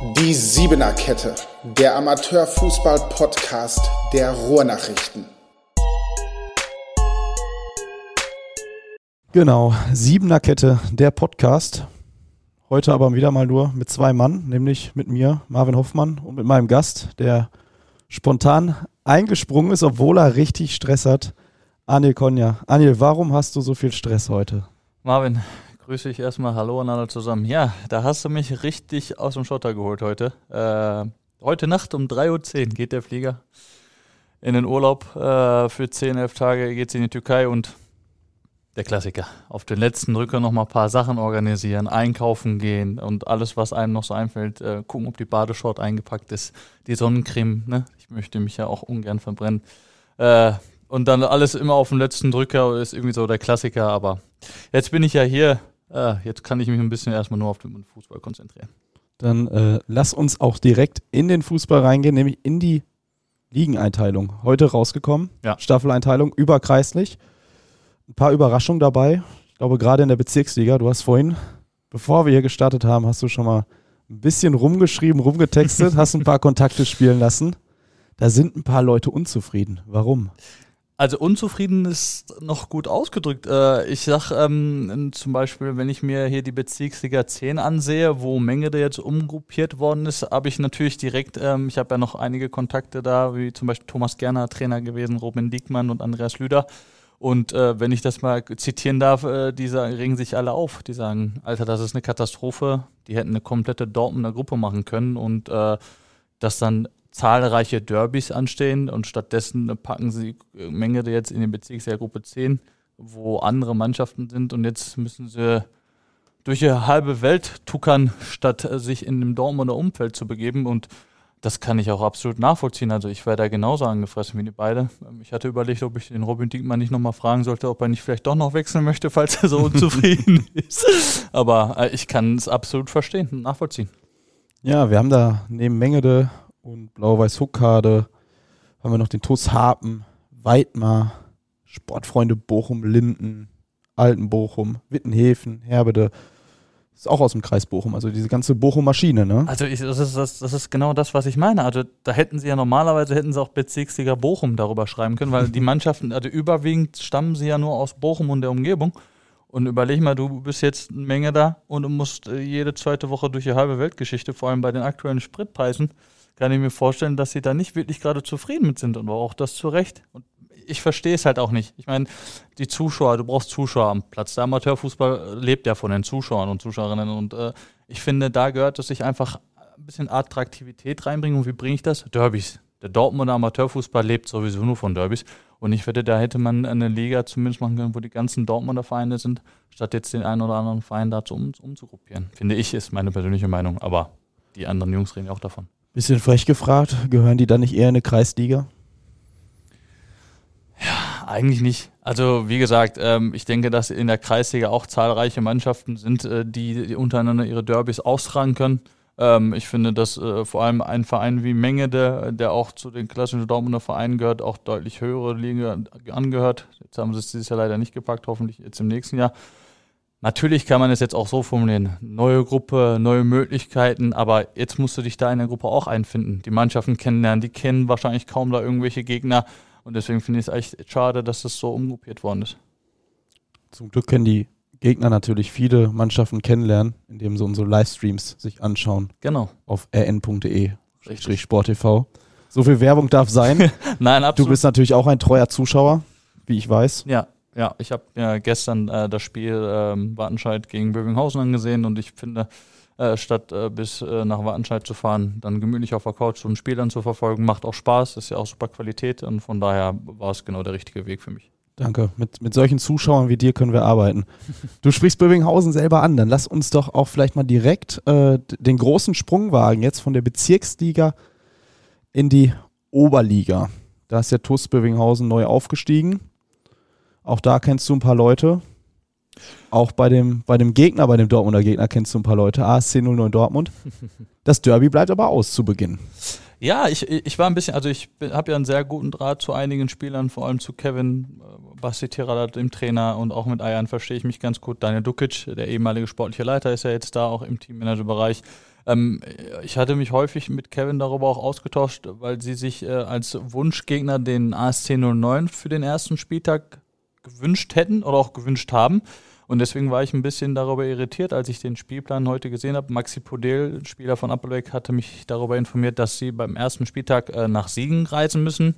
Die Siebener Kette, der Amateurfußball-Podcast der Ruhrnachrichten. Genau, Siebener Kette, der Podcast. Heute aber wieder mal nur mit zwei Mann, nämlich mit mir, Marvin Hoffmann, und mit meinem Gast, der spontan eingesprungen ist, obwohl er richtig Stress hat. Anil Konja. Anil, warum hast du so viel Stress heute? Marvin, grüße ich erstmal. Hallo an alle zusammen. Ja, da hast du mich richtig aus dem Schotter geholt heute. Äh, heute Nacht um 3.10 Uhr geht der Flieger in den Urlaub. Äh, für 10, 11 Tage geht es in die Türkei und der Klassiker. Auf den letzten Drücker noch mal ein paar Sachen organisieren, einkaufen gehen und alles, was einem noch so einfällt, äh, gucken, ob die Badeshort eingepackt ist, die Sonnencreme. Ne? Ich möchte mich ja auch ungern verbrennen. Äh, und dann alles immer auf den letzten Drücker ist irgendwie so der Klassiker. Aber jetzt bin ich ja hier. Äh, jetzt kann ich mich ein bisschen erstmal nur auf den Fußball konzentrieren. Dann äh, lass uns auch direkt in den Fußball reingehen, nämlich in die Ligeneinteilung. Heute rausgekommen, Ja. Staffeleinteilung überkreislich. Ein paar Überraschungen dabei. Ich glaube, gerade in der Bezirksliga, du hast vorhin, bevor wir hier gestartet haben, hast du schon mal ein bisschen rumgeschrieben, rumgetextet, hast ein paar Kontakte spielen lassen. Da sind ein paar Leute unzufrieden. Warum? Also unzufrieden ist noch gut ausgedrückt. Äh, ich sag ähm, zum Beispiel, wenn ich mir hier die Bezirksliga 10 ansehe, wo Mengede jetzt umgruppiert worden ist, habe ich natürlich direkt, ähm, ich habe ja noch einige Kontakte da, wie zum Beispiel Thomas Gerner, Trainer gewesen, Robin Diekmann und Andreas Lüder. Und äh, wenn ich das mal zitieren darf, äh, die sagen, regen sich alle auf. Die sagen, Alter, das ist eine Katastrophe. Die hätten eine komplette Dortmunder Gruppe machen können und äh, dass dann zahlreiche Derbys anstehen und stattdessen packen sie äh, Menge jetzt in die Bezirksliga Gruppe 10, wo andere Mannschaften sind und jetzt müssen sie durch die halbe Welt tuckern, statt sich in dem Dortmunder Umfeld zu begeben und das kann ich auch absolut nachvollziehen. Also ich wäre da genauso angefressen wie die beide. Ähm, Ich hatte überlegt, ob ich den Robin Diekmann nicht nochmal fragen sollte, ob er nicht vielleicht doch noch wechseln möchte, falls er so unzufrieden ist. Aber äh, ich kann es absolut verstehen und nachvollziehen. Ja, wir haben da neben Mengede und Blau-Weiß Huckade haben wir noch den TuS Harpen, Weidmar, Sportfreunde Bochum, Linden, Altenbochum, Wittenhäfen, Herbede. Ist auch aus dem Kreis Bochum, also diese ganze Bochum-Maschine, ne? Also ich, das, ist, das, das ist genau das, was ich meine. Also da hätten sie ja normalerweise hätten sie auch Bezirksliga Bochum darüber schreiben können, weil die Mannschaften, also überwiegend stammen sie ja nur aus Bochum und der Umgebung. Und überleg mal, du bist jetzt eine Menge da und du musst äh, jede zweite Woche durch die halbe Weltgeschichte, vor allem bei den aktuellen Spritpreisen, kann ich mir vorstellen, dass sie da nicht wirklich gerade zufrieden mit sind und auch das zu Recht. Und ich verstehe es halt auch nicht. Ich meine, die Zuschauer, du brauchst Zuschauer am Platz. Der Amateurfußball lebt ja von den Zuschauern und Zuschauerinnen und äh, ich finde, da gehört es sich einfach ein bisschen Attraktivität reinbringen. Und wie bringe ich das? Derbys. Der Dortmunder Amateurfußball lebt sowieso nur von Derbys. Und ich wette, da hätte man eine Liga zumindest machen können, wo die ganzen Dortmunder Vereine sind, statt jetzt den einen oder anderen Verein dazu um, umzugruppieren. Finde ich, ist meine persönliche Meinung. Aber die anderen Jungs reden ja auch davon. Bisschen frech gefragt, gehören die dann nicht eher in eine Kreisliga? Eigentlich nicht. Also wie gesagt, ähm, ich denke, dass in der Kreisliga auch zahlreiche Mannschaften sind, äh, die, die untereinander ihre Derbys austragen können. Ähm, ich finde, dass äh, vor allem ein Verein wie Mengede, der auch zu den klassischen Dortmunder Vereinen gehört, auch deutlich höhere Liga angehört. Jetzt haben sie es dieses Jahr leider nicht gepackt, hoffentlich jetzt im nächsten Jahr. Natürlich kann man es jetzt auch so formulieren. Neue Gruppe, neue Möglichkeiten, aber jetzt musst du dich da in der Gruppe auch einfinden. Die Mannschaften kennenlernen, die kennen wahrscheinlich kaum da irgendwelche Gegner. Und deswegen finde ich es echt schade, dass das so umgruppiert worden ist. Zum Glück können die Gegner natürlich viele Mannschaften kennenlernen, indem sie unsere Livestreams sich anschauen Genau. auf rn.de sporttv. So viel Werbung darf sein. Nein, Du absolut. bist natürlich auch ein treuer Zuschauer, wie ich weiß. Ja, ja, ich habe ja gestern äh, das Spiel ähm, Wattenscheid gegen Bövinghausen angesehen und ich finde, äh, statt äh, bis äh, nach Wattenscheid zu fahren, dann gemütlich auf der Couch so ein Spiel dann zu verfolgen, macht auch Spaß, ist ja auch super Qualität und von daher war es genau der richtige Weg für mich. Danke. Mit, mit solchen Zuschauern wie dir können wir arbeiten. Du sprichst Bövinghausen selber an. Dann lass uns doch auch vielleicht mal direkt äh, den großen Sprung wagen, jetzt von der Bezirksliga in die Oberliga. Da ist der TuS Bövinghausen neu aufgestiegen. Auch da kennst du ein paar Leute. Auch bei dem, bei dem Gegner, bei dem Dortmunder Gegner kennst du ein paar Leute. ASC 09 Dortmund. Das Derby bleibt aber aus zu Beginn. Ja, ich, ich war ein bisschen, also ich habe ja einen sehr guten Draht zu einigen Spielern, vor allem zu Kevin, äh, Basti Tirada, dem Trainer und auch mit Ayan verstehe ich mich ganz gut. Daniel Dukic, der ehemalige sportliche Leiter, ist ja jetzt da auch im Teammanagerbereich. Ähm, ich hatte mich häufig mit Kevin darüber auch ausgetauscht, weil sie sich äh, als Wunschgegner den ASC 09 für den ersten Spieltag gewünscht hätten oder auch gewünscht haben. Und deswegen war ich ein bisschen darüber irritiert, als ich den Spielplan heute gesehen habe. Maxi Podel, Spieler von Applebeck, hatte mich darüber informiert, dass sie beim ersten Spieltag äh, nach Siegen reisen müssen.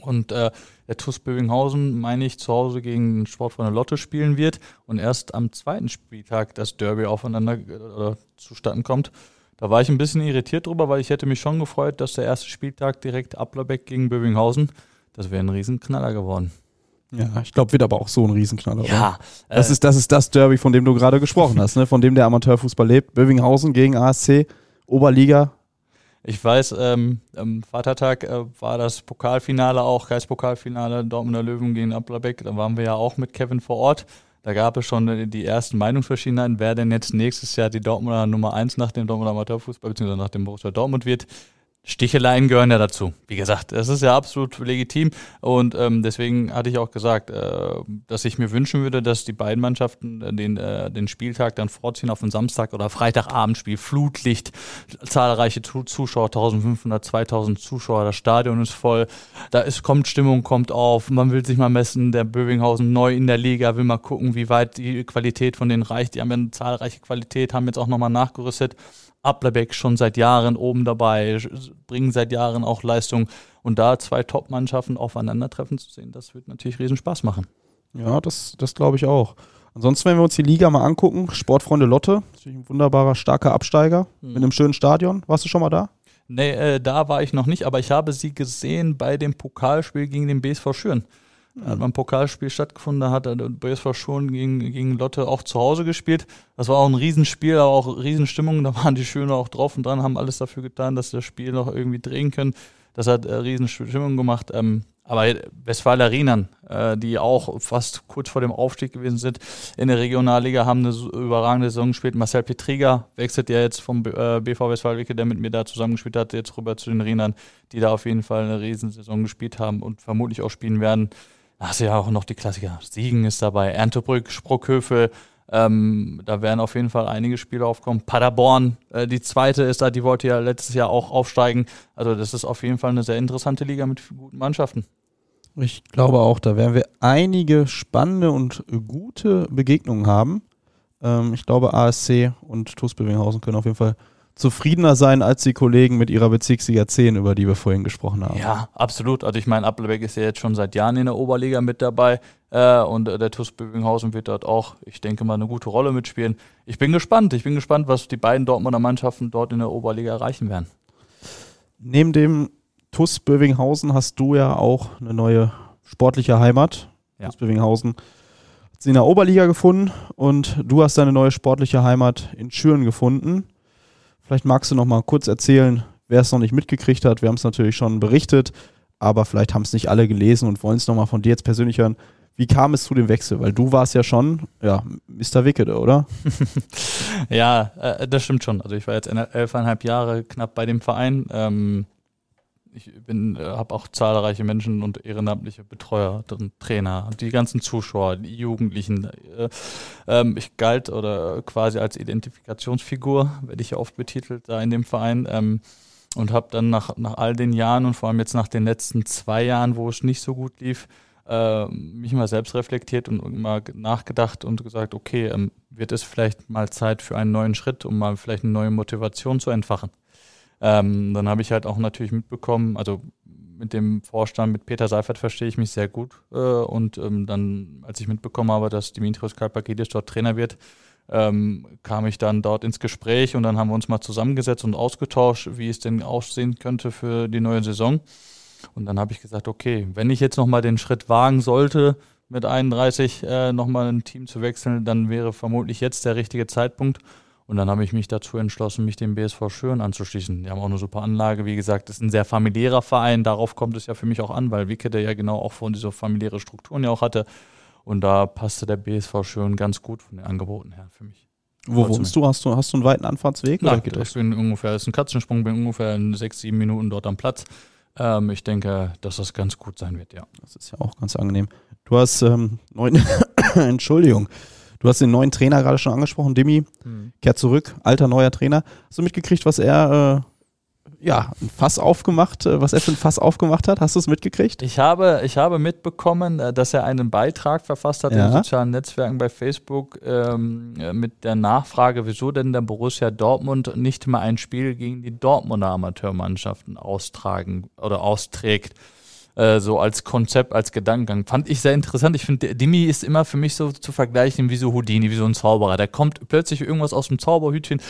Und äh, der TuS Bövinghausen, meine ich, zu Hause gegen den Sportfreunde Lotte spielen wird und erst am zweiten Spieltag das Derby aufeinander äh, zustatten kommt. Da war ich ein bisschen irritiert drüber, weil ich hätte mich schon gefreut, dass der erste Spieltag direkt Applerbeck gegen Bövinghausen, das wäre ein Riesenknaller geworden. Ja, ich glaube, wird aber auch so ein Riesenknaller. Ja, äh, das, ist, das ist das Derby, von dem du gerade gesprochen hast, ne? von dem der Amateurfußball lebt. Bövinghausen gegen ASC, Oberliga, ich weiß, ähm, am Vatertag äh, war das Pokalfinale auch, Kreispokalfinale Dortmunder Löwen gegen Applerbeck. Da waren wir ja auch mit Kevin vor Ort. Da gab es schon die ersten Meinungsverschiedenheiten, wer denn jetzt nächstes Jahr die Dortmunder Nummer 1 nach dem Dortmunder Amateurfußball bzw. nach dem Borussia Dortmund wird. Sticheleien gehören ja dazu. Wie gesagt, es ist ja absolut legitim und ähm, deswegen hatte ich auch gesagt, äh, dass ich mir wünschen würde, dass die beiden Mannschaften äh, den, äh, den Spieltag dann vorziehen auf ein Samstag- oder Freitagabendspiel. Flutlicht, zahlreiche Zuschauer, 1500, 2000 Zuschauer, das Stadion ist voll, da ist, kommt Stimmung, kommt auf, man will sich mal messen, der Bövinghausen neu in der Liga, will mal gucken, wie weit die Qualität von denen reicht. Die haben ja eine zahlreiche Qualität, haben jetzt auch nochmal nachgerüstet. Applerbeck schon seit Jahren oben dabei, bringen seit Jahren auch Leistung. Und da zwei Top-Mannschaften aufeinandertreffen zu sehen, das wird natürlich riesen Spaß machen. Ja, das, das glaube ich auch. Ansonsten, wenn wir uns die Liga mal angucken, Sportfreunde Lotte, natürlich ein wunderbarer, starker Absteiger mhm. mit einem schönen Stadion. Warst du schon mal da? Nee, äh, da war ich noch nicht, aber ich habe sie gesehen bei dem Pokalspiel gegen den BSV Schüren. Hat man ein Pokalspiel stattgefunden, da hat der BSV schon gegen, gegen Lotte auch zu Hause gespielt. Das war auch ein Riesenspiel, aber auch Riesenstimmung. Da waren die Schöne auch drauf und dran, haben alles dafür getan, dass sie das Spiel noch irgendwie drehen können. Das hat äh, Riesenstimmung gemacht. Ähm, aber Westfaler Rienern, äh, die auch fast kurz vor dem Aufstieg gewesen sind, in der Regionalliga haben eine überragende Saison gespielt. Marcel Petriga wechselt ja jetzt vom äh, BV Westfalenwicke, der mit mir da zusammengespielt hat, jetzt rüber zu den Rienern, die da auf jeden Fall eine Riesensaison gespielt haben und vermutlich auch spielen werden hast du ja auch noch die Klassiker. Siegen ist dabei, Erntebrück, Sprockhöfe. Ähm, da werden auf jeden Fall einige Spiele aufkommen. Paderborn, äh, die zweite ist da, die wollte ja letztes Jahr auch aufsteigen. Also das ist auf jeden Fall eine sehr interessante Liga mit guten Mannschaften. Ich glaube auch, da werden wir einige spannende und gute Begegnungen haben. Ähm, ich glaube, ASC und TuS Bövinghausen können auf jeden Fall zufriedener sein als die Kollegen mit ihrer Bezirksliga 10, über die wir vorhin gesprochen haben. Ja, absolut. Also ich meine, Applebeck ist ja jetzt schon seit Jahren in der Oberliga mit dabei äh, und äh, der TuS Bövinghausen wird dort auch, ich denke mal, eine gute Rolle mitspielen. Ich bin gespannt. Ich bin gespannt, was die beiden Dortmunder Mannschaften dort in der Oberliga erreichen werden. Neben dem TuS Bövinghausen hast du ja auch eine neue sportliche Heimat. Ja. TuS Bövinghausen hat sie in der Oberliga gefunden und du hast deine neue sportliche Heimat in Schüren gefunden. Vielleicht magst du noch mal kurz erzählen, wer es noch nicht mitgekriegt hat. Wir haben es natürlich schon berichtet, aber vielleicht haben es nicht alle gelesen und wollen es noch mal von dir jetzt persönlich hören. Wie kam es zu dem Wechsel? Weil du warst ja schon, ja, Mr. Wickede, oder? ja, äh, das stimmt schon. Also ich war jetzt elfeinhalb Jahre knapp bei dem Verein. Ähm, ich bin, äh, habe auch zahlreiche Menschen und ehrenamtliche Betreuer, Trainer, die ganzen Zuschauer, die Jugendlichen. Äh, ähm, ich galt oder quasi als Identifikationsfigur, werde ich ja oft betitelt da in dem Verein. Ähm, und habe dann nach, nach all den Jahren und vor allem jetzt nach den letzten zwei Jahren, wo es nicht so gut lief, äh, mich mal selbst reflektiert und mal nachgedacht und gesagt, okay, ähm, wird es vielleicht mal Zeit für einen neuen Schritt, um mal vielleicht eine neue Motivation zu entfachen. Ähm, dann habe ich halt auch natürlich mitbekommen, also mit dem Vorstand, mit Peter Seifert verstehe ich mich sehr gut. Äh, und ähm, dann, als ich mitbekommen habe, dass Dimitrios Kalpakidis dort Trainer wird, ähm, kam ich dann dort ins Gespräch und dann haben wir uns mal zusammengesetzt und ausgetauscht, wie es denn aussehen könnte für die neue Saison. Und dann habe ich gesagt, okay, wenn ich jetzt nochmal den Schritt wagen sollte, mit 31 äh, nochmal ein Team zu wechseln, dann wäre vermutlich jetzt der richtige Zeitpunkt. Und dann habe ich mich dazu entschlossen, mich dem BSV Schön anzuschließen. Die haben auch eine super Anlage. Wie gesagt, das ist ein sehr familiärer Verein. Darauf kommt es ja für mich auch an, weil Wicke der ja genau auch von dieser familiäre Strukturen ja auch hatte. Und da passte der BSV Schön ganz gut von den Angeboten her für mich. Wo wohnst du? Hast, du? hast du einen weiten Anfahrtsweg? Nein, oder ich bin ungefähr, das ist ein Katzensprung, bin ungefähr in sechs, sieben Minuten dort am Platz. Ähm, ich denke, dass das ganz gut sein wird, ja. Das ist ja auch ganz angenehm. Du hast ähm, neun, Entschuldigung, Du hast den neuen Trainer gerade schon angesprochen, Dimi, hm. kehrt zurück, alter neuer Trainer. Hast du mitgekriegt, was er äh, ja, ein Fass aufgemacht, äh, was er für ein Fass aufgemacht hat. Hast du es mitgekriegt? Ich habe, ich habe mitbekommen, äh, dass er einen Beitrag verfasst hat ja. in sozialen Netzwerken bei Facebook ähm, äh, mit der Nachfrage, wieso denn der Borussia Dortmund nicht mal ein Spiel gegen die Dortmunder Amateurmannschaften austragen oder austrägt. So als Konzept, als Gedankengang. Fand ich sehr interessant. Ich finde, Dimi ist immer für mich so zu vergleichen wie so Houdini, wie so ein Zauberer. Der kommt plötzlich irgendwas aus dem Zauberhütchen,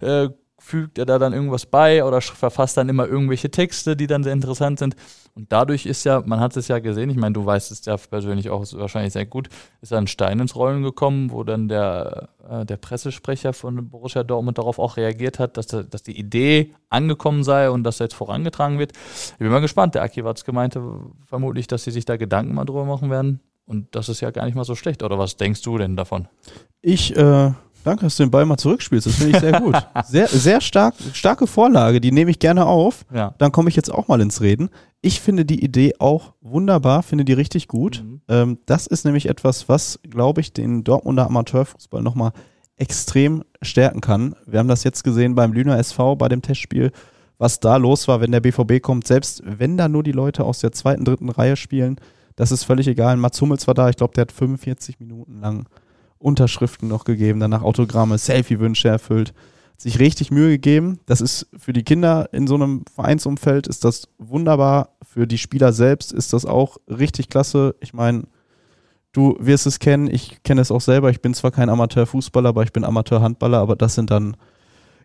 äh, fügt er da dann irgendwas bei oder verfasst dann immer irgendwelche Texte, die dann sehr interessant sind. Und dadurch ist ja, man hat es ja gesehen, ich meine, du weißt es ja persönlich auch wahrscheinlich sehr gut, ist ein Stein ins Rollen gekommen, wo dann der, äh, der Pressesprecher von Borussia Dortmund darauf auch reagiert hat, dass, dass die Idee angekommen sei und dass jetzt vorangetragen wird. Ich bin mal gespannt. Der Aki Watz gemeinte vermutlich, dass sie sich da Gedanken mal drüber machen werden. Und das ist ja gar nicht mal so schlecht. Oder was denkst du denn davon? Ich äh, Danke, dass du den Ball mal zurückspielst. Das finde ich sehr gut. Sehr, sehr stark, starke Vorlage, die nehme ich gerne auf. Ja. Dann komme ich jetzt auch mal ins Reden. Ich finde die Idee auch wunderbar, finde die richtig gut. Mhm. Ähm, das ist nämlich etwas, was, glaube ich, den Dortmunder Amateurfußball nochmal extrem stärken kann. Wir haben das jetzt gesehen beim Lüner SV, bei dem Testspiel, was da los war, wenn der BVB kommt. Selbst wenn da nur die Leute aus der zweiten, dritten Reihe spielen, das ist völlig egal. Mats Hummels war da, ich glaube, der hat 45 Minuten lang Unterschriften noch gegeben, danach Autogramme, Selfie-Wünsche erfüllt. Hat sich richtig Mühe gegeben. Das ist für die Kinder in so einem Vereinsumfeld ist das wunderbar. Für die Spieler selbst ist das auch richtig klasse. Ich meine, du wirst es kennen, ich kenne es auch selber. Ich bin zwar kein Amateurfußballer, aber ich bin Amateurhandballer, aber das sind dann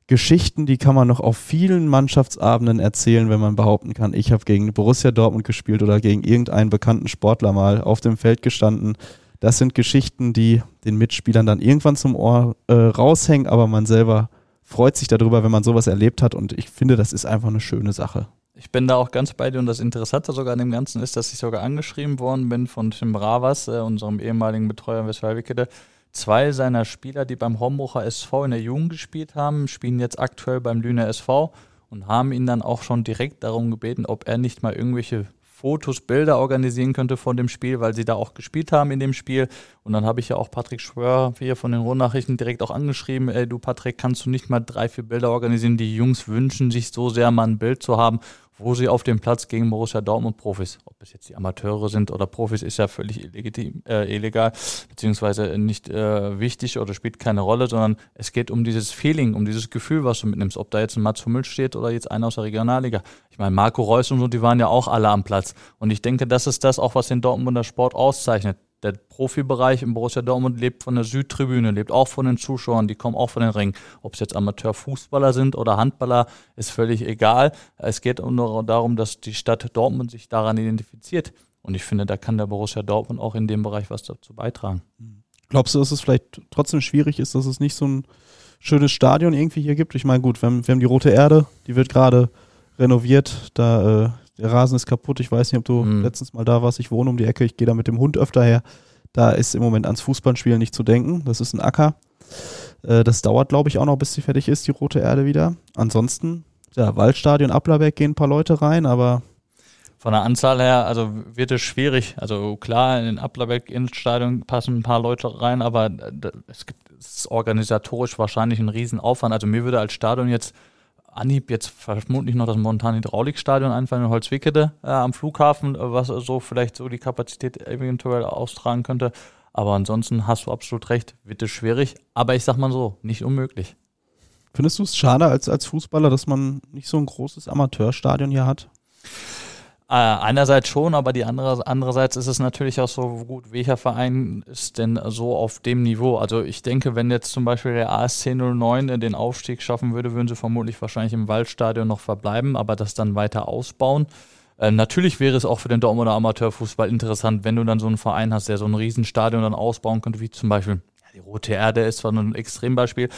Geschichten, die kann man noch auf vielen Mannschaftsabenden erzählen, wenn man behaupten kann, ich habe gegen Borussia Dortmund gespielt oder gegen irgendeinen bekannten Sportler mal auf dem Feld gestanden das sind Geschichten, die den Mitspielern dann irgendwann zum Ohr äh, raushängen, aber man selber freut sich darüber, wenn man sowas erlebt hat und ich finde, das ist einfach eine schöne Sache. Ich bin da auch ganz bei dir und das Interessante sogar an dem Ganzen ist, dass ich sogar angeschrieben worden bin von Tim Bravas, äh, unserem ehemaligen Betreuer Westfalen-Wickede. Zwei seiner Spieler, die beim Homburger SV in der Jugend gespielt haben, spielen jetzt aktuell beim Lüner SV und haben ihn dann auch schon direkt darum gebeten, ob er nicht mal irgendwelche Fotos, Bilder organisieren könnte von dem Spiel, weil sie da auch gespielt haben in dem Spiel. Und dann habe ich ja auch Patrick Schwör hier von den Rundnachrichten direkt auch angeschrieben, ey du Patrick, kannst du nicht mal drei, vier Bilder organisieren? Die Jungs wünschen sich so sehr mal ein Bild zu haben wo sie auf dem Platz gegen Borussia Dortmund Profis, ob es jetzt die Amateure sind oder Profis, ist ja völlig illegitim, äh, illegal, beziehungsweise nicht äh, wichtig oder spielt keine Rolle, sondern es geht um dieses Feeling, um dieses Gefühl, was du mitnimmst, ob da jetzt ein Mats Hummel steht oder jetzt einer aus der Regionalliga. Ich meine, Marco Reus und so, die waren ja auch alle am Platz. Und ich denke, das ist das auch, was den Dortmunder Sport auszeichnet der Profibereich im Borussia Dortmund lebt von der Südtribüne, lebt auch von den Zuschauern, die kommen auch von den Ringen. Ob es jetzt Amateurfußballer sind oder Handballer, ist völlig egal. Es geht nur darum, dass die Stadt Dortmund sich daran identifiziert. Und ich finde, da kann der Borussia Dortmund auch in dem Bereich was dazu beitragen. Glaubst du, dass es vielleicht trotzdem schwierig ist, dass es nicht so ein schönes Stadion irgendwie hier gibt? Ich meine, gut, wir haben, wir haben die Rote Erde, die wird gerade renoviert. Da äh, der Rasen ist kaputt. Ich weiß nicht, ob du mhm. letztens mal da warst. Ich wohne um die Ecke, ich gehe da mit dem Hund öfter her. Da ist im Moment ans Fußballspielen nicht zu denken. Das ist ein Acker. Äh, das dauert, glaube ich, auch noch, bis sie fertig ist, die rote Erde wieder. Ansonsten, ja, Waldstadion, Applerberg gehen ein paar Leute rein, aber von der Anzahl her, also wird es schwierig. Also klar, in den Applerbeck Innenstadion passen ein paar Leute rein, aber es gibt es ist organisatorisch wahrscheinlich ein Riesenaufwand. Also mir würde als Stadion jetzt Anhieb jetzt vermutlich noch das Montan Hydraulikstadion einfallen in Holzwickede äh, am Flughafen, äh, was so vielleicht so die Kapazität eventuell austragen könnte. Aber ansonsten hast du absolut recht, wird es schwierig. Aber ich sag mal so, nicht unmöglich. Findest du es schade als, als Fußballer, dass man nicht so ein großes Amateurstadion hier hat? Äh, einerseits schon, aber die andere, andererseits ist es natürlich auch so gut, welcher Verein ist denn so auf dem Niveau? Also ich denke, wenn jetzt zum Beispiel der ASC 09 den Aufstieg schaffen würde, würden sie vermutlich wahrscheinlich im Waldstadion noch verbleiben, aber das dann weiter ausbauen. Äh, natürlich wäre es auch für den Dortmunder Amateurfußball interessant, wenn du dann so einen Verein hast, der so ein Riesenstadion dann ausbauen könnte, wie zum Beispiel die Rote Erde ist zwar ein Extrembeispiel,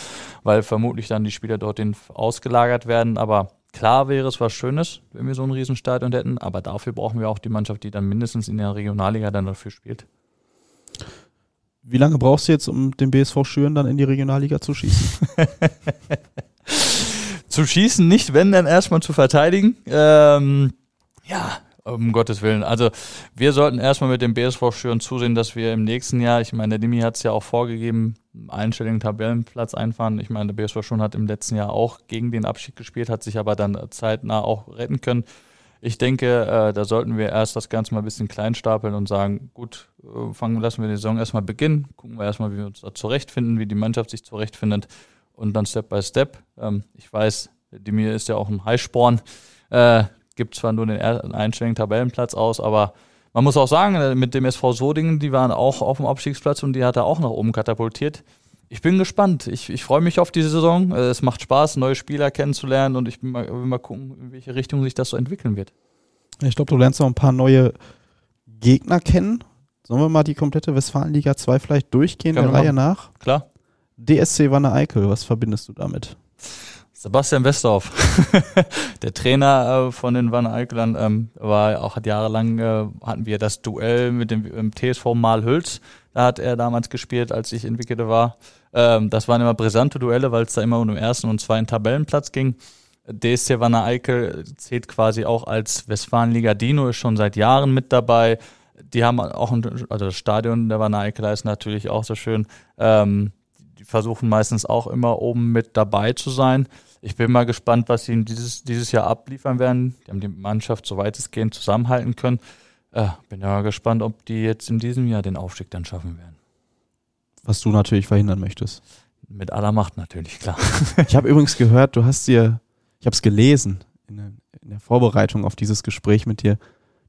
weil vermutlich dann die Spieler dorthin ausgelagert werden, aber Klar wäre es was Schönes, wenn wir so ein Riesenstadion hätten, aber dafür brauchen wir auch die Mannschaft, die dann mindestens in der Regionalliga dann dafür spielt. Wie lange brauchst du jetzt, um den BSV Schüren dann in die Regionalliga zu schießen? zu schießen nicht, wenn dann erstmal zu verteidigen. Ähm, ja, Um Gottes Willen. Also wir sollten erstmal mit dem BSV Schüren zusehen, dass wir im nächsten Jahr, ich meine, der Dimi hat es ja auch vorgegeben, einstelligen Tabellenplatz einfahren. Ich meine, der BSV Schüren hat im letzten Jahr auch gegen den Abschied gespielt, hat sich aber dann zeitnah auch retten können. Ich denke, äh, da sollten wir erst das Ganze mal ein bisschen klein stapeln und sagen, gut, äh, fangen, lassen wir die Saison erstmal beginnen, gucken wir erstmal, wie wir uns da zurechtfinden, wie die Mannschaft sich zurechtfindet und dann Step by Step. Ähm, ich weiß, Demir ist ja auch ein Highsporn, äh, gibt zwar nur den einstelligen Tabellenplatz aus, aber man muss auch sagen, äh, mit dem SV Sodingen, die waren auch auf dem Abstiegsplatz und die hat er auch nach oben katapultiert. Ich bin gespannt. Ich, ich freue mich auf diese Saison. Äh, es macht Spaß, neue Spieler kennenzulernen und ich will mal, will mal gucken, in welche Richtung sich das so entwickeln wird. Ich glaube, du lernst noch ein paar neue Gegner kennen. Sollen wir mal die komplette Westfalenliga 2 vielleicht durchgehen, der Reihe nach? Klar. DSC Wanne Eickel, was verbindest du damit? Sebastian Westdorf, der Trainer äh, von den Wanne Eickelern, ähm, war auch hat jahrelang äh, hatten wir das Duell mit dem, dem TSV Malhülz. Da hat er damals gespielt, als ich entwickelte war. Ähm, das waren immer brisante Duelle, weil es da immer um den ersten und zweiten Tabellenplatz ging. DSC Wanne Eickel zählt quasi auch als Westfalenliga Dino, ist schon seit Jahren mit dabei. Die haben auch, ein, also das Stadion der Wanne Eickel ist natürlich auch so schön. Ähm, die versuchen meistens auch immer oben mit dabei zu sein. Ich bin mal gespannt, was sie dieses, dieses Jahr abliefern werden. Die haben die Mannschaft so weitestgehend zusammenhalten können. Äh, bin ja gespannt, ob die jetzt in diesem Jahr den Aufstieg dann schaffen werden. Was du natürlich verhindern möchtest. Mit aller Macht natürlich, klar. ich habe übrigens gehört, du hast dir, ich habe es gelesen in der, in der Vorbereitung auf dieses Gespräch mit dir,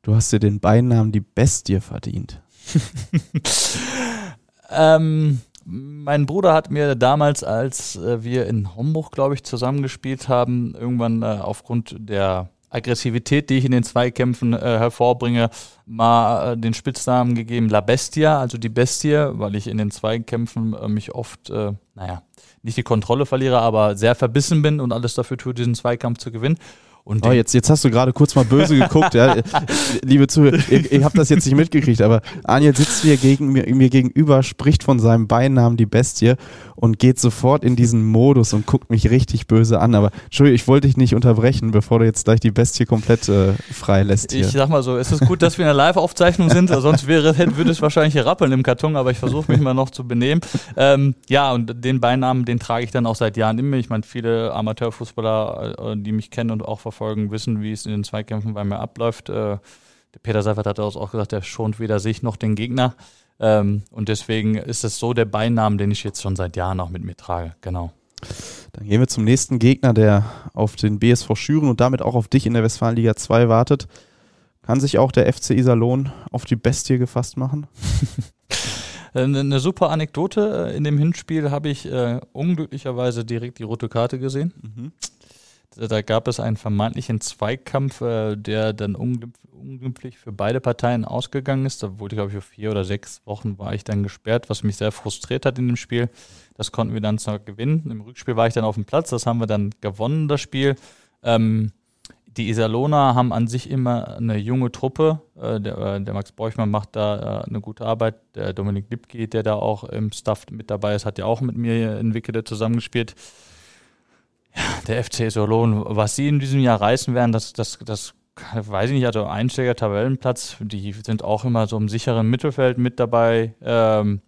du hast dir den Beinamen die Bestie verdient. ähm, mein Bruder hat mir damals, als äh, wir in Homburg, glaube ich, zusammengespielt haben, irgendwann äh, aufgrund der Aggressivität, die ich in den Zweikämpfen äh, hervorbringe, mal äh, den Spitznamen gegeben La Bestia, also die Bestie, weil ich in den Zweikämpfen äh, mich oft, äh, naja, nicht die Kontrolle verliere, aber sehr verbissen bin und alles dafür tue, diesen Zweikampf zu gewinnen. Und oh, jetzt, jetzt hast du gerade kurz mal böse geguckt, ja. Liebe Zuhörer, ich, ich habe das jetzt nicht mitgekriegt, aber Aniel sitzt mir, gegen, mir, mir gegenüber, spricht von seinem Beinamen die Bestie und geht sofort in diesen Modus und guckt mich richtig böse an. Aber Entschuldigung, ich wollte dich nicht unterbrechen, bevor du jetzt gleich die Bestie komplett äh, frei lässt. Hier. Ich sag mal so, es ist gut, dass wir in einer Live-Aufzeichnung sind, sonst wäre, würde es wahrscheinlich hier rappeln im Karton, aber ich versuche mich mal noch zu benehmen. Ähm, ja, und den Beinamen, den trage ich dann auch seit Jahren in mir. Ich meine, viele Amateurfußballer, äh, die mich kennen und auch verfolgen, verfolgen, wissen, wie es in den Zweikämpfen bei mir abläuft. Äh, der Peter Seifert hat auch gesagt, der schont weder sich noch den Gegner. Ähm, und deswegen ist es so der Beinamen, den ich jetzt schon seit Jahren auch mit mir trage. Genau. Dann gehen wir zum nächsten Gegner, der auf den BSV Schüren und damit auch auf dich in der Westfalenliga 2 wartet. Kann sich auch der FC Iserlohn auf die Bestie gefasst machen? Eine super Anekdote. In dem Hinspiel habe ich äh, unglücklicherweise direkt die rote Karte gesehen. Mhm. Da gab es einen vermeintlichen Zweikampf, äh, der dann unglücklich für beide Parteien ausgegangen ist. Da wurde, glaube ich, für vier oder sechs Wochen war ich dann gesperrt, was mich sehr frustriert hat in dem Spiel. Das konnten wir dann zwar gewinnen. Im Rückspiel war ich dann auf dem Platz, das haben wir dann gewonnen, das Spiel. Ähm, die Iserlohner haben an sich immer eine junge Truppe. Äh, der, äh, der, Max Bräuchmann macht da eine gute Arbeit. Der Dominik Lipke, der da auch im Staff mit dabei ist, hat ja auch mit mir in Wickede zusammengespielt der FC Solon, was sie in diesem Jahr reißen werden, das, das, das weiß ich nicht, also Einsteiger Tabellenplatz, die sind auch immer so im sicheren Mittelfeld mit dabei. Ähm,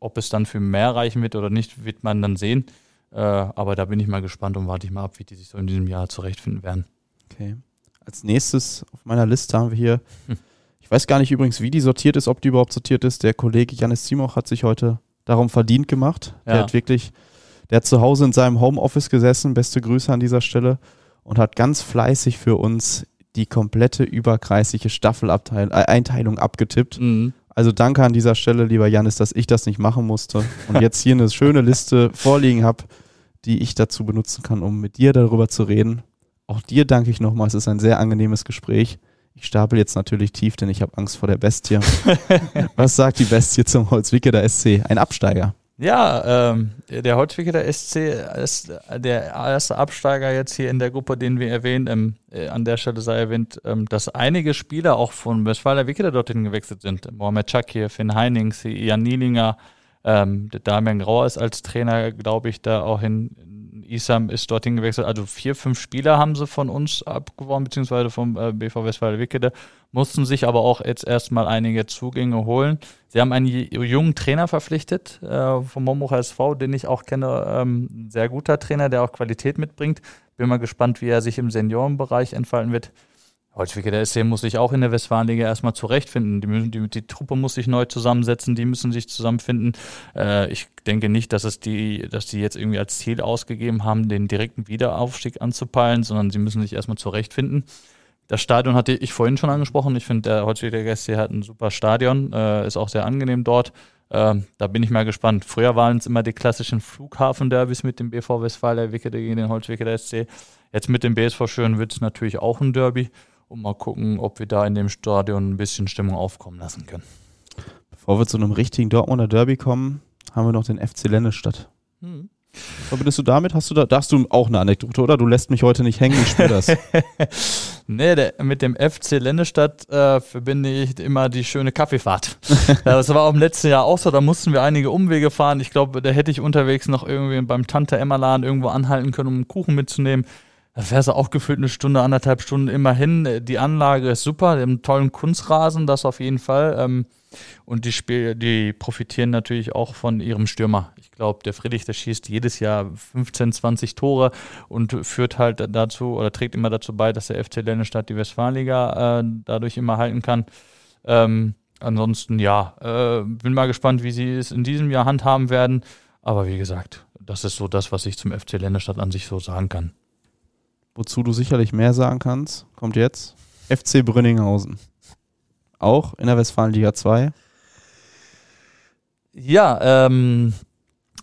ob es dann für mehr reichen wird oder nicht, wird man dann sehen. Äh, aber da bin ich mal gespannt und warte ich mal ab, wie die sich so in diesem Jahr zurechtfinden werden. Okay. Als nächstes auf meiner Liste haben wir hier, hm. ich weiß gar nicht übrigens, wie die sortiert ist, ob die überhaupt sortiert ist. Der Kollege Janis Simoch hat sich heute darum verdient gemacht. Ja. Der hat wirklich der hat zu Hause in seinem Homeoffice gesessen, beste Grüße an dieser Stelle, und hat ganz fleißig für uns die komplette überkreisliche Staffeleinteilung äh, abgetippt. Mhm. Also danke an dieser Stelle, lieber Janis, dass ich das nicht machen musste und jetzt hier eine schöne Liste vorliegen habe, die ich dazu benutzen kann, um mit dir darüber zu reden. Auch dir danke ich nochmal, es ist ein sehr angenehmes Gespräch. Ich stapel jetzt natürlich tief, denn ich habe Angst vor der Bestie. Was sagt die Bestie zum Holzwickeder SC? Ein Absteiger. Ja, ähm, der Holzwickeler SC ist der erste Absteiger jetzt hier in der Gruppe, den wir erwähnen. Ähm, äh, an der Stelle sei erwähnt, ähm, dass einige Spieler auch von Westfaler Wickeler dorthin gewechselt sind. Mohamed Chakir, Finn Heinings, Jan Nielinger, ähm, der Damian Grauer ist als Trainer, glaube ich, da auch hin. Isam ist dorthin gewechselt. Also vier, fünf Spieler haben sie von uns abgeworben, beziehungsweise vom äh, BV Westfalen-Wickede, mussten sich aber auch jetzt erstmal einige Zugänge holen. Sie haben einen jungen Trainer verpflichtet äh, vom Mombuch SV, den ich auch kenne. Ähm, sehr guter Trainer, der auch Qualität mitbringt. Bin mal gespannt, wie er sich im Seniorenbereich entfalten wird. Holzwicke, der SC muss sich auch in der Westfalenliga erstmal zurechtfinden. Die, müssen, die, die, Truppe muss sich neu zusammensetzen, die müssen sich zusammenfinden. Äh, ich denke nicht, dass es die, dass die jetzt irgendwie als Ziel ausgegeben haben, den direkten Wiederaufstieg anzupeilen, sondern sie müssen sich erstmal zurechtfinden. Das Stadion hatte ich vorhin schon angesprochen. Ich finde, der Holzwicke SC hat ein super Stadion, äh, ist auch sehr angenehm dort. Äh, da bin ich mal gespannt. Früher waren es immer die klassischen Flughafen-Derbys mit dem BV Westfalia Wickede gegen den Holzwicke SC. Jetzt mit dem BSV Schön wird es natürlich auch ein Derby und mal gucken, ob wir da in dem Stadion ein bisschen Stimmung aufkommen lassen können. Bevor wir zu einem richtigen Dortmunder Derby kommen, haben wir noch den FC Lennestadt. Hm. Verbindest du damit? Hast du da, da hast du auch eine Anekdote, oder? Du lässt mich heute nicht hängen, ich spüre das. nee, der, mit dem FC Lennestadt äh, verbinde ich immer die schöne Kaffeefahrt. das war auch im letzten Jahr auch so, da mussten wir einige Umwege fahren. Ich glaube, da hätte ich unterwegs noch irgendwie beim Tante Emma Laden irgendwo anhalten können, um einen Kuchen mitzunehmen. Da fährst du auch gefühlt eine Stunde, anderthalb Stunden immerhin. Die Anlage ist super, einen tollen Kunstrasen, das auf jeden Fall. Ähm, und die, Spiel, die profitieren natürlich auch von ihrem Stürmer. Ich glaube, der Friedrich, der schießt jedes Jahr 15, 20 Tore und führt halt dazu oder trägt immer dazu bei, dass der FC Lennestadt die Westfalenliga äh, dadurch immer halten kann. Ähm, ansonsten, ja, äh, bin mal gespannt, wie sie es in diesem Jahr handhaben werden. Aber wie gesagt, das ist so das, was ich zum FC Lennestadt an sich so sagen kann wozu du sicherlich mehr sagen kannst, kommt jetzt FC Brünninghausen. Auch in der Westfalenliga 2. Ja, ähm,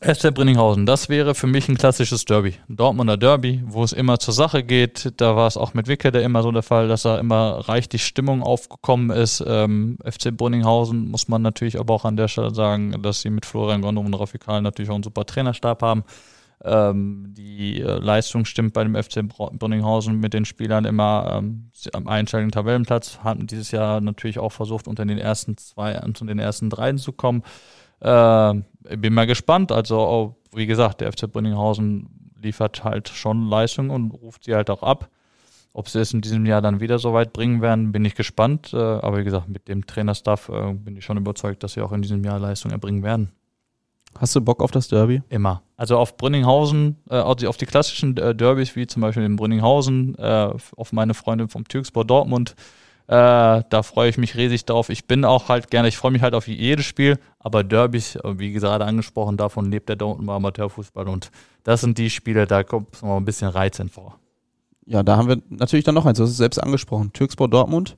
FC Brünninghausen, das wäre für mich ein klassisches Derby. Ein Dortmunder Derby, wo es immer zur Sache geht. Da war es auch mit Wicke der immer so der Fall, dass da immer reichlich Stimmung aufgekommen ist. Ähm, FC Brünninghausen muss man natürlich aber auch an der Stelle sagen, dass sie mit Florian Gondom und Rafikal natürlich auch einen super Trainerstab haben. Ähm, die äh, Leistung stimmt bei dem FC Brunninghausen mit den Spielern immer ähm, am einstelligen Tabellenplatz. Hatten dieses Jahr natürlich auch versucht, unter den ersten zwei, unter den ersten dreien zu kommen. Äh, bin mal gespannt. Also, oh, wie gesagt, der FC Brunninghausen liefert halt schon Leistung und ruft sie halt auch ab. Ob sie es in diesem Jahr dann wieder so weit bringen werden, bin ich gespannt. Äh, aber wie gesagt, mit dem Trainerstaff äh, bin ich schon überzeugt, dass sie auch in diesem Jahr Leistung erbringen werden. Hast du Bock auf das Derby? Immer. Also auf Brünninghausen, äh, auf die klassischen äh, Derbys, wie zum Beispiel in Brünninghausen, äh, auf meine Freundin vom Türkspor Dortmund. Äh, da freue ich mich riesig drauf. Ich bin auch halt gerne, ich freue mich halt auf jedes Spiel, aber Derbys, äh, wie gerade angesprochen, davon lebt der Dortmund Amateurfußball und das sind die Spiele, da kommt noch ein bisschen Reiz vor. Ja, da haben wir natürlich dann noch eins, du hast es selbst angesprochen. Türkspor Dortmund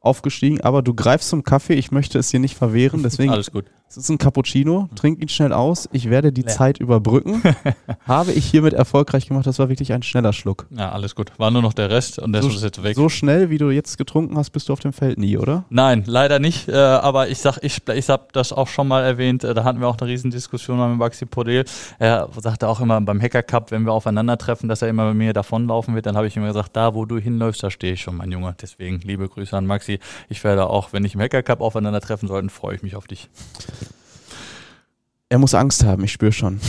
aufgestiegen, aber du greifst zum Kaffee, ich möchte es dir nicht verwehren, deswegen. Alles gut. Es ist ein Cappuccino, trink ihn schnell aus, ich werde die Leer. Zeit überbrücken. Habe ich hiermit erfolgreich gemacht, das war wirklich ein schneller Schluck. Ja, alles gut. War nur noch der Rest und der so, ist jetzt weg. So schnell, wie du jetzt getrunken hast, bist du auf dem Feld nie, oder? Nein, leider nicht, äh, aber ich sag, ich, ich hab das auch schon mal erwähnt, äh, da hatten wir auch eine Riesendiskussion mit Maxi Podel. Er sagte auch immer beim Hacker Cup, wenn wir aufeinandertreffen, dass er immer bei mir davonlaufen wird, dann habe ich immer gesagt, da wo du hinläufst, da stehe ich schon, mein Junge. Deswegen liebe Grüße an Maxi. Ich werde auch, wenn ich im Hacker Cup aufeinandertreffen sollten, freue ich mich auf dich. Er muss Angst haben, ich spüre schon.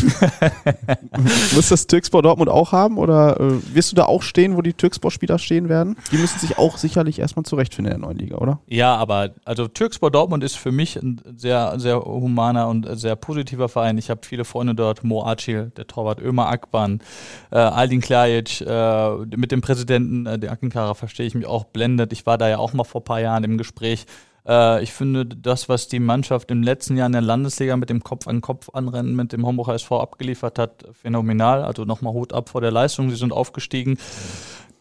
muss das Türkspor Dortmund auch haben oder äh, wirst du da auch stehen, wo die Türkspor-Spieler stehen werden? Die müssen sich auch sicherlich erstmal zurechtfinden in der neuen Liga, oder? Ja, aber also Türkspor Dortmund ist für mich ein sehr, sehr humaner und sehr positiver Verein. Ich habe viele Freunde dort, Mo Acil, der Torwart Ömer Akban, äh, Aldin Klajic, äh, mit dem Präsidenten, äh, der Akinkara, verstehe ich mich auch blendet. Ich war da ja auch mal vor ein paar Jahren im Gespräch. Äh, ich finde, das, was die Mannschaft im letzten Jahr in der Landesliga mit dem Kopf an Kopf anrennen mit dem Homburger SV abgeliefert hat, phänomenal. Also nochmal Hut ab vor der Leistung. Sie sind aufgestiegen.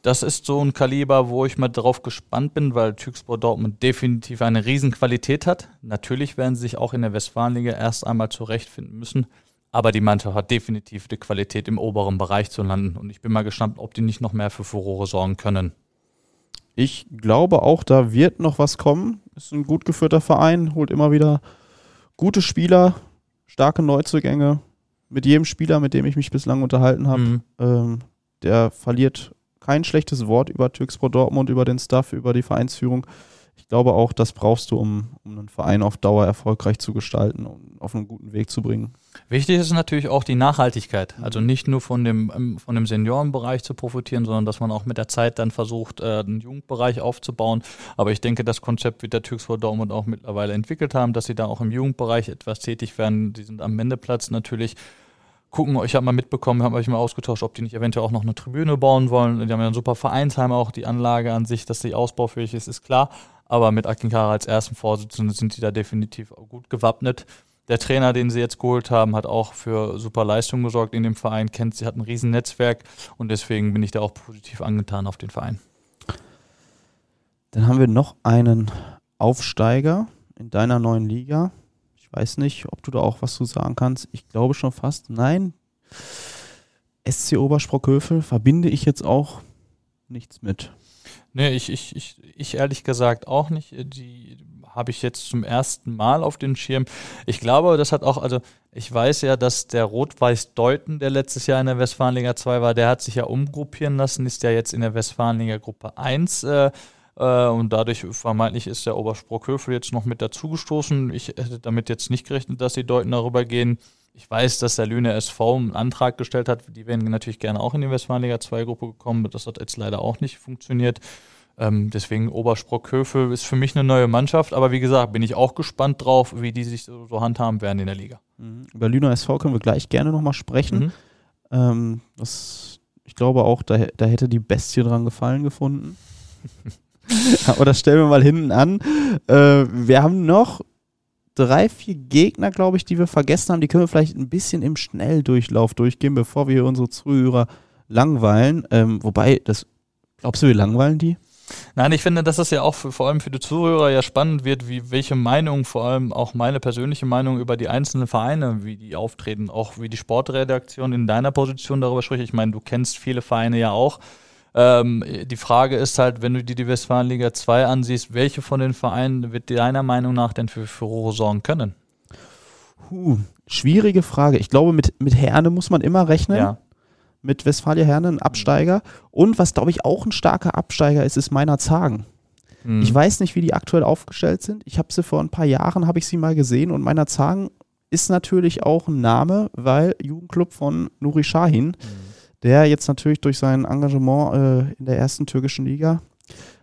Das ist so ein Kaliber, wo ich mal drauf gespannt bin, weil Türkspor Dortmund definitiv eine Riesenqualität hat. Natürlich werden sie sich auch in der Westfalenliga erst einmal zurechtfinden müssen. Aber die Mannschaft hat definitiv die Qualität, im oberen Bereich zu landen. Und ich bin mal gespannt, ob die nicht noch mehr für Furore sorgen können. Ich glaube auch, da wird noch was kommen. Ist ein gut geführter Verein, holt immer wieder gute Spieler, starke Neuzugänge. Mit jedem Spieler, mit dem ich mich bislang unterhalten habe, mhm. ähm, der verliert kein schlechtes Wort über Türkspor Dortmund, über den Staff, über die Vereinsführung. Ich glaube auch, das brauchst du, um, um einen Verein auf Dauer erfolgreich zu gestalten und auf einen guten Weg zu bringen. Wichtig ist natürlich auch die Nachhaltigkeit. Also nicht nur von dem, ähm, von dem Seniorenbereich zu profitieren, sondern dass man auch mit der Zeit dann versucht, äh, einen Jugendbereich aufzubauen. Aber ich denke, das Konzept wird der Türksvoll Dortmund auch mittlerweile entwickelt haben, dass sie da auch im Jugendbereich etwas tätig werden. Die sind am Wendeplatz natürlich gucken. Ich habe mal mitbekommen, haben euch mal ausgetauscht, ob die nicht eventuell auch noch eine Tribüne bauen wollen. Die haben ja ein super Vereinsheim auch, die Anlage an sich, dass die ausbaufähig ist, ist klar. Aber mit Akinkara als ersten Vorsitzenden sind die da definitiv gut gewappnet. Der Trainer, den sie jetzt geholt haben, hat auch für super Leistung gesorgt in dem Verein, kennt sie, hat ein riesen Netzwerk und deswegen bin ich da auch positiv angetan auf den Verein. Dann haben wir noch einen Aufsteiger in deiner neuen Liga weiß nicht, ob du da auch was zu sagen kannst. Ich glaube schon fast. Nein. SC Obersprockhövel verbinde ich jetzt auch nichts mit. Nee, ich, ich, ich, ich ehrlich gesagt auch nicht. Die habe ich jetzt zum ersten Mal auf den Schirm. Ich glaube, das hat auch, also ich weiß ja, dass der Rot-Weiß Deuten, der letztes Jahr in der Westfalenliga 2 war, der hat sich ja umgruppieren lassen, ist ja jetzt in der Westfalenliga Gruppe 1 äh, äh, und dadurch vermeintlich ist der Obersprockhövel jetzt noch mit dazugestoßen. Ich hätte damit jetzt nicht gerechnet, dass die Deuten darüber gehen. Ich weiß, dass der Lüne SV einen Antrag gestellt hat. Die wären natürlich gerne auch in die Westfalenliga 2 Gruppe gekommen. Das hat jetzt leider auch nicht funktioniert. Ähm, deswegen Obersprockhövel ist für mich eine neue Mannschaft. Aber wie gesagt, bin ich auch gespannt drauf, wie die sich so, so handhaben werden in der Liga. Mhm. Über Lüner SV können wir gleich gerne nochmal sprechen. Mhm. Ähm, das, ich glaube auch, da, da hätte die Bestie dran gefallen gefunden. Oder stellen wir mal hinten an. Äh, wir haben noch drei, vier Gegner, glaube ich, die wir vergessen haben. Die können wir vielleicht ein bisschen im Schnelldurchlauf durchgehen, bevor wir unsere Zuhörer langweilen. Ähm, wobei, das glaubst du, wir langweilen die? Nein, ich finde, dass das ja auch für, vor allem für die Zuhörer ja spannend wird, wie welche Meinung, vor allem auch meine persönliche Meinung über die einzelnen Vereine, wie die auftreten, auch wie die Sportredaktion in deiner Position darüber spricht. Ich meine, du kennst viele Vereine ja auch. Ähm, die Frage ist halt, wenn du dir die Westfalenliga 2 ansiehst, welche von den Vereinen wird deiner Meinung nach denn für Furore sorgen können? Huh, schwierige Frage. Ich glaube, mit, mit Herne muss man immer rechnen. Ja. Mit Westfalia Herne, ein Absteiger. Und was, glaube ich, auch ein starker Absteiger ist, ist meiner Zagen. Mhm. Ich weiß nicht, wie die aktuell aufgestellt sind. Ich habe sie vor ein paar Jahren, habe ich sie mal gesehen und meiner Zagen ist natürlich auch ein Name, weil Jugendclub von Nuri Shahin. Mhm der jetzt natürlich durch sein Engagement äh, in der ersten türkischen Liga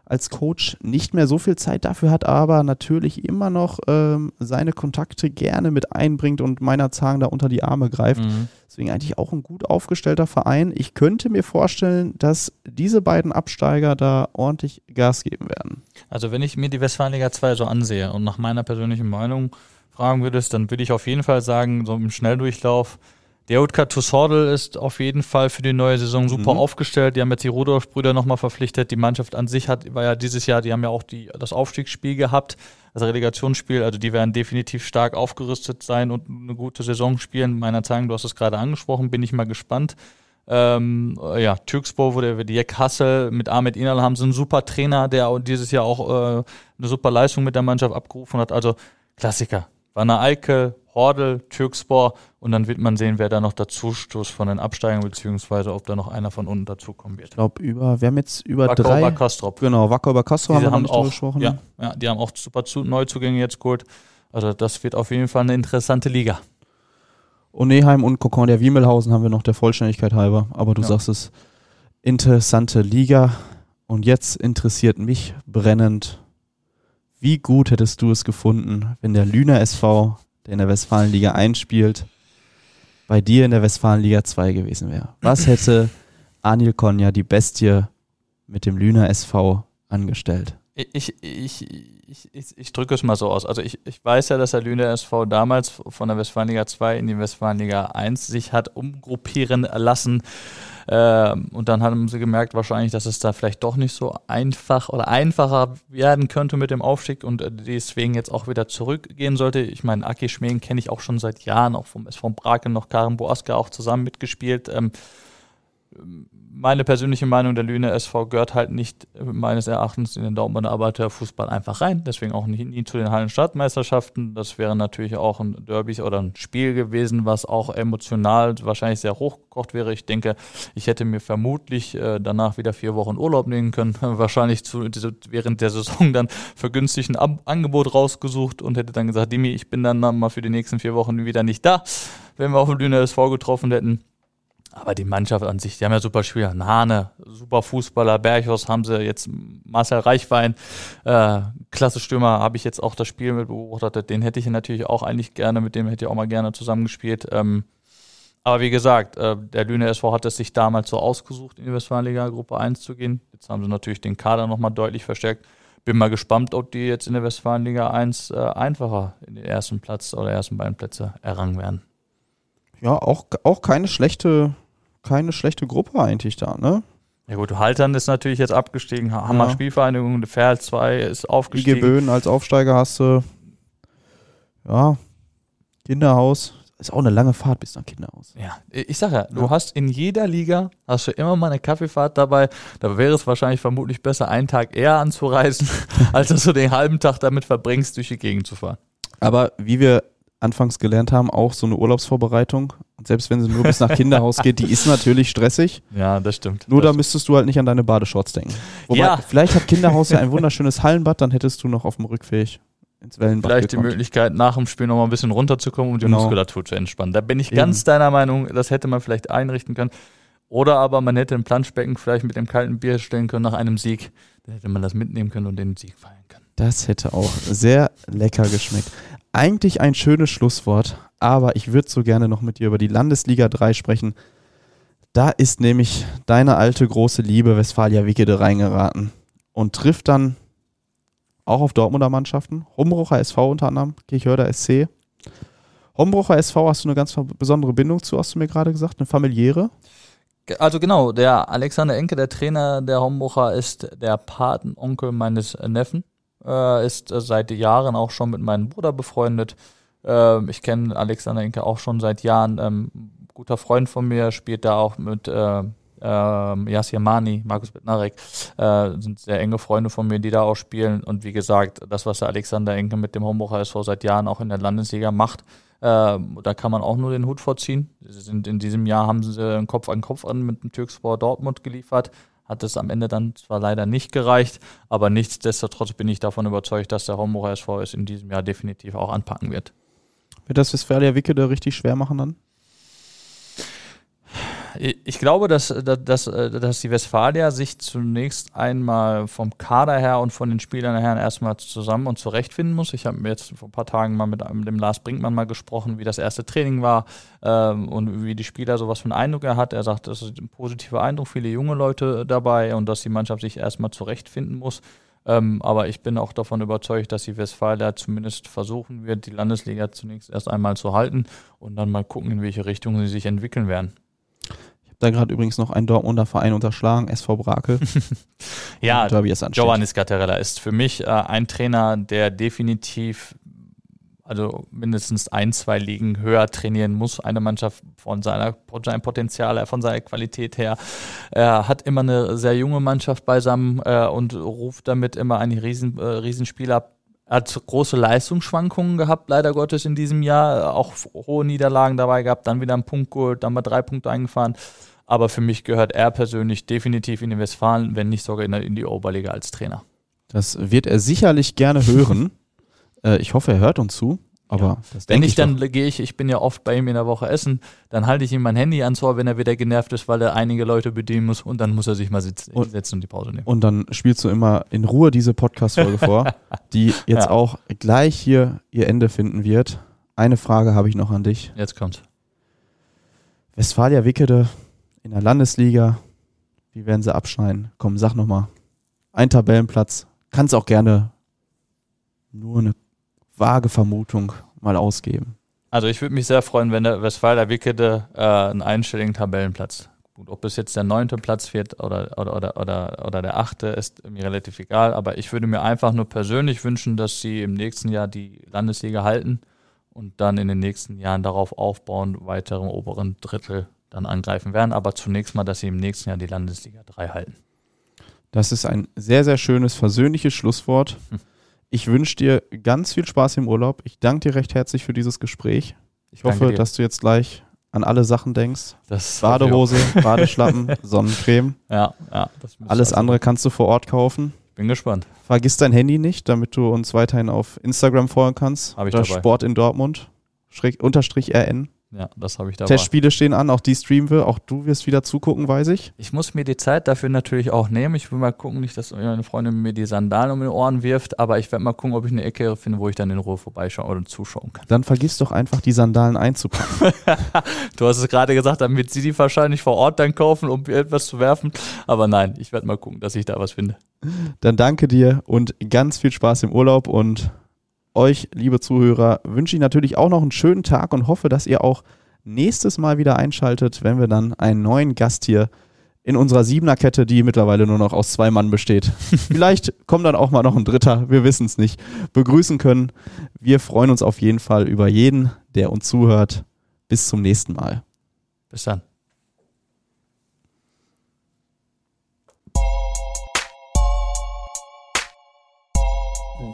als Coach nicht mehr so viel Zeit dafür hat, aber natürlich immer noch ähm, seine Kontakte gerne mit einbringt und meiner Zahn da unter die Arme greift. Mhm. Deswegen eigentlich auch ein gut aufgestellter Verein. Ich könnte mir vorstellen, dass diese beiden Absteiger da ordentlich Gas geben werden. Also wenn ich mir die Westfalenliga 2 so ansehe und nach meiner persönlichen Meinung fragen würdest, dann würde ich auf jeden Fall sagen, so im Schnelldurchlauf der Utka Tussordel ist auf jeden Fall für die neue Saison super mhm. aufgestellt. Die haben jetzt die Rudolf-Brüder nochmal verpflichtet. Die Mannschaft an sich hat, war ja dieses Jahr, die haben ja auch die, das Aufstiegsspiel gehabt, das Relegationsspiel. Also die werden definitiv stark aufgerüstet sein und eine gute Saison spielen. Meiner Zeigen, du hast es gerade angesprochen, bin ich mal gespannt. Ähm, ja, Türkspor, wo der Jack Hassel mit Ahmed Inal haben sie einen super Trainer, der dieses Jahr auch äh, eine super Leistung mit der Mannschaft abgerufen hat. Also Klassiker. Wanne Eickel, Hordel, Türkspor und dann wird man sehen, wer da noch dazu stoßt von den Absteigern, beziehungsweise ob da noch einer von unten dazukommen wird. Ich glaube, über, wir haben jetzt über Wacker drei. Über Kastrop. Genau, Wacker über Kastrop haben wir haben auch, gesprochen. Ja, ja, die haben auch super Neuzugänge jetzt geholt. Also das wird auf jeden Fall eine interessante Liga. Und Neheim und Kokon der Wiemelhausen haben wir noch der Vollständigkeit halber. Aber du ja. sagst es, interessante Liga. Und jetzt interessiert mich brennend, wie gut hättest du es gefunden, wenn der Lüner SV der in der Westfalenliga einspielt, bei dir in der Westfalenliga 2 gewesen wäre. Was hätte Anil Konya, die Bestie, mit dem Lüner SV angestellt? Ich, ich, ich, ich, ich drücke es mal so aus. Also ich, ich weiß ja, dass der Lüner SV damals von der Westfalenliga 2 in die Westfalenliga 1 sich hat umgruppieren lassen und dann haben sie gemerkt wahrscheinlich, dass es da vielleicht doch nicht so einfach oder einfacher werden könnte mit dem Aufstieg und äh, deswegen jetzt auch wieder zurückgehen sollte. Ich meine, Aki Schmeen kenne ich auch schon seit Jahren, auch vom SV Braken noch Karin Boaska auch zusammen mitgespielt. Ähm, meine persönliche Meinung, der Lüne SV gehört halt nicht meines Erachtens in den Dortmunder Arbeiterfußball einfach rein. Deswegen auch nie, nie zu den Hallenstadtmeisterschaften. Das wäre natürlich auch ein Derby oder ein Spiel gewesen, was auch emotional wahrscheinlich sehr hochgekocht wäre. Ich denke, ich hätte mir vermutlich äh, danach wieder vier Wochen Urlaub nehmen können. wahrscheinlich zu, während der Saison dann vergünstigt ein Ab Angebot rausgesucht und hätte dann gesagt, Dimi, ich bin dann mal für die nächsten vier Wochen wieder nicht da, wenn wir auf dem Lüne SV getroffen hätten. Aber die Mannschaft an sich, die haben ja super Spieler. Nahne, super Fußballer. Berghaus haben sie jetzt. Marcel Reichwein, äh, klasse Stürmer, habe ich jetzt auch das Spiel mit beobachtet. Den hätte ich natürlich auch eigentlich gerne, mit dem hätte ich auch mal gerne zusammengespielt. Ähm, aber wie gesagt, äh, der Lüne SV hat es sich damals so ausgesucht, in die Westfalenliga Gruppe 1 zu gehen. Jetzt haben sie natürlich den Kader nochmal deutlich verstärkt. Bin mal gespannt, ob die jetzt in der Westfalenliga 1 äh, einfacher in den ersten Platz oder ersten beiden Plätze errangen werden ja, auch, auch keine schlechte, keine schlechte Gruppe eigentlich da, ne? Ja gut, Haltern ist natürlich jetzt abgestiegen, Hammer ja. Spielvereinigung, Ferl 2 ist aufgestiegen. IG Böen als Aufsteiger hast du, ja, Kinderhaus. Ist auch eine lange Fahrt bis nach Kinderhaus. Ja, ich sag ja, du ja. hast in jeder Liga, hast du immer mal eine Kaffeefahrt dabei. Da wäre es wahrscheinlich vermutlich besser, einen Tag eher anzureisen, als dass du den halben Tag damit verbringst, durch die Gegend zu fahren. Aber wie wir anfangs gelernt haben, auch so eine Urlaubsvorbereitung. Und selbst wenn sie nur bis nach Kinderhaus geht, die ist natürlich stressig. Ja, das stimmt. Nur das da müsstest du halt nicht an deine Badeshorts denken. Wobei, ja. vielleicht hat Kinderhaus ja ein wunderschönes Hallenbad, dann hättest du noch auf dem Rückweg ins Wellenbad Vielleicht gekonnt. die Möglichkeit, nach dem Spiel noch mal ein bisschen runterzukommen, um die genau. Muskulatur zu entspannen. Da bin ich Eben. ganz deiner Meinung, das hätte man vielleicht einrichten können. Oder aber man hätte ein Planschbecken vielleicht mit dem kalten Bier stellen können nach einem Sieg. Dann hätte man das mitnehmen können und den Sieg feiern können. Das hätte auch sehr lecker geschmeckt eigentlich ein schönes Schlusswort, aber ich würde so gerne noch mit dir über die Landesliga 3 sprechen. Da ist nämlich deine alte große Liebe Westfalia Wickede reingeraten und trifft dann auch auf Dortmunder Mannschaften. Hombrucher SV unter anderem, Kirchhörder SC. Hombrucher SV hast du eine ganz besondere Bindung zu, hast du mir gerade gesagt, eine familiäre? Also genau, der Alexander Enke, der Trainer der Hombrucher, ist der Patenonkel meines Neffen äh, ist äh, seit Jahren auch schon mit meinem Bruder befreundet. Äh, ich kenne Alexander Inke auch schon seit Jahren. Ähm, guter Freund von mir spielt da auch mit äh, äh, Yasir Mani, Markus Bednarek, äh, sind sehr enge Freunde von mir, die da auch spielen. Und wie gesagt, das, was der Alexander Enke mit dem Homburger SV seit Jahren auch in der Landesliga macht, äh, da kann man auch nur den Hut vorziehen. Sie sind in diesem Jahr haben sie einen Kopf an Kopf an mit dem Türkspor Dortmund geliefert hat es am Ende dann zwar leider nicht gereicht, aber nichtsdestotrotz bin ich davon überzeugt, dass der Homburger SV es in diesem Jahr definitiv auch anpacken wird. Wird das Westfalia Wicke da richtig schwer machen dann? Ich glaube, dass, dass, dass die Westfalia sich zunächst einmal vom Kader her und von den Spielern her erstmal zusammen und zurechtfinden muss. Ich habe jetzt vor ein paar Tagen mal mit dem Lars Brinkmann mal gesprochen, wie das erste Training war ähm, und wie die Spieler sowas für einen Eindruck er hat. Er sagt, das ist ein positiver Eindruck, viele junge Leute dabei und dass die Mannschaft sich erstmal zurechtfinden muss. Ähm, aber ich bin auch davon überzeugt, dass die Westfalia zumindest versuchen wird, die Landesliga zunächst erst einmal zu halten und dann mal gucken, in welche Richtung sie sich entwickeln werden da gerade übrigens noch ein Dortmunder Verein unterschlagen, SV Brakel. ja, Giovanni Scattarella ist für mich äh, ein Trainer, der definitiv also mindestens ein, zwei Ligen höher trainieren muss. Eine Mannschaft von seiner, von seinem Potenzial, von seiner Qualität her. Er hat immer eine sehr junge Mannschaft beisammen äh, und ruft damit immer einen riesen, äh, Riesenspieler er hat große Leistungsschwankungen gehabt, leider Gottes in diesem Jahr. Auch hohe Niederlagen dabei gehabt, dann wieder einen Punkt geholt, dann mal drei Punkte eingefahren. Aber für mich gehört er persönlich definitiv in den Westfalen, wenn nicht sogar in, die Oberliga als Trainer. Das wird er sicherlich gerne hören. äh, ich hoffe, er hört uns zu. Aber ja. wenn ich, ich dann gehe ich, ich bin ja oft bei ihm in der Woche essen, dann halte ich ihm mein Handy ans Ohr, wenn er wieder genervt ist, weil er einige Leute bedienen muss und dann muss er sich mal sitzen, und, setzen und die Pause nehmen. Und dann spielst du immer in Ruhe diese Podcast-Folge vor, die jetzt ja. auch gleich hier ihr Ende finden wird. Eine Frage habe ich noch an dich. Jetzt kommt. Westfalia Wickede in der Landesliga. Wie werden sie abschneiden? Komm, sag nochmal. Ein Tabellenplatz. Kannst auch gerne nur eine vage Vermutung mal ausgeben. Also ich würde mich sehr freuen, wenn der Westfalia Wickede äh, einen einstelligen Tabellenplatz. Gut, ob es jetzt der neunte Platz wird oder, oder, oder, oder, oder der achte, ist mir relativ egal. Aber ich würde mir einfach nur persönlich wünschen, dass sie im nächsten Jahr die Landesliga halten und dann in den nächsten Jahren darauf aufbauen, weitere oberen Drittel dann angreifen werden. Aber zunächst mal, dass sie im nächsten Jahr die Landesliga 3 halten. Das ist ein sehr, sehr schönes, versöhnliches Schlusswort. Hm. Ich wünsche dir ganz viel Spaß im Urlaub. Ich danke dir recht herzlich für dieses Gespräch. Ich hoffe, dass du jetzt gleich an alle Sachen denkst. Das Badehose, Badeschlappen, Sonnencreme. Ja, ja. Alles also andere kannst du vor Ort kaufen. Bin gespannt. Vergiss dein Handy nicht, damit du uns weiterhin auf Instagram folgen kannst. Habe ich dabei. Sport in Dortmund. Schräg, unterstrich RN. Ja, das habe ich dabei. Testspiele stehen an, auch die streamen wir. Auch du wirst wieder zugucken, weiß ich. Ich muss mir die Zeit dafür natürlich auch nehmen. Ich will mal gucken, nicht, dass meine Freundin mir die Sandalen um die Ohren wirft, aber ich werde mal gucken, ob ich eine Ecke finde, wo ich dann in Ruhe vorbeischauen oder zuschauen kann. Dann vergiss doch einfach, die Sandalen einzupacken. du hast es gerade gesagt, damit sie die wahrscheinlich vor Ort dann kaufen, um etwas zu werfen. Aber nein, ich werde mal gucken, dass ich da was finde. Dann danke dir und ganz viel Spaß im Urlaub und euch, liebe Zuhörer, wünsche ich natürlich auch noch einen schönen Tag und hoffe, dass ihr auch nächstes Mal wieder einschaltet, wenn wir dann einen neuen Gast hier in unserer Siebener-Kette, die mittlerweile nur noch aus zwei Mann besteht. Vielleicht kommt dann auch mal noch ein dritter, wir wissen es nicht, begrüßen können. Wir freuen uns auf jeden Fall über jeden, der uns zuhört. Bis zum nächsten Mal. Bis dann.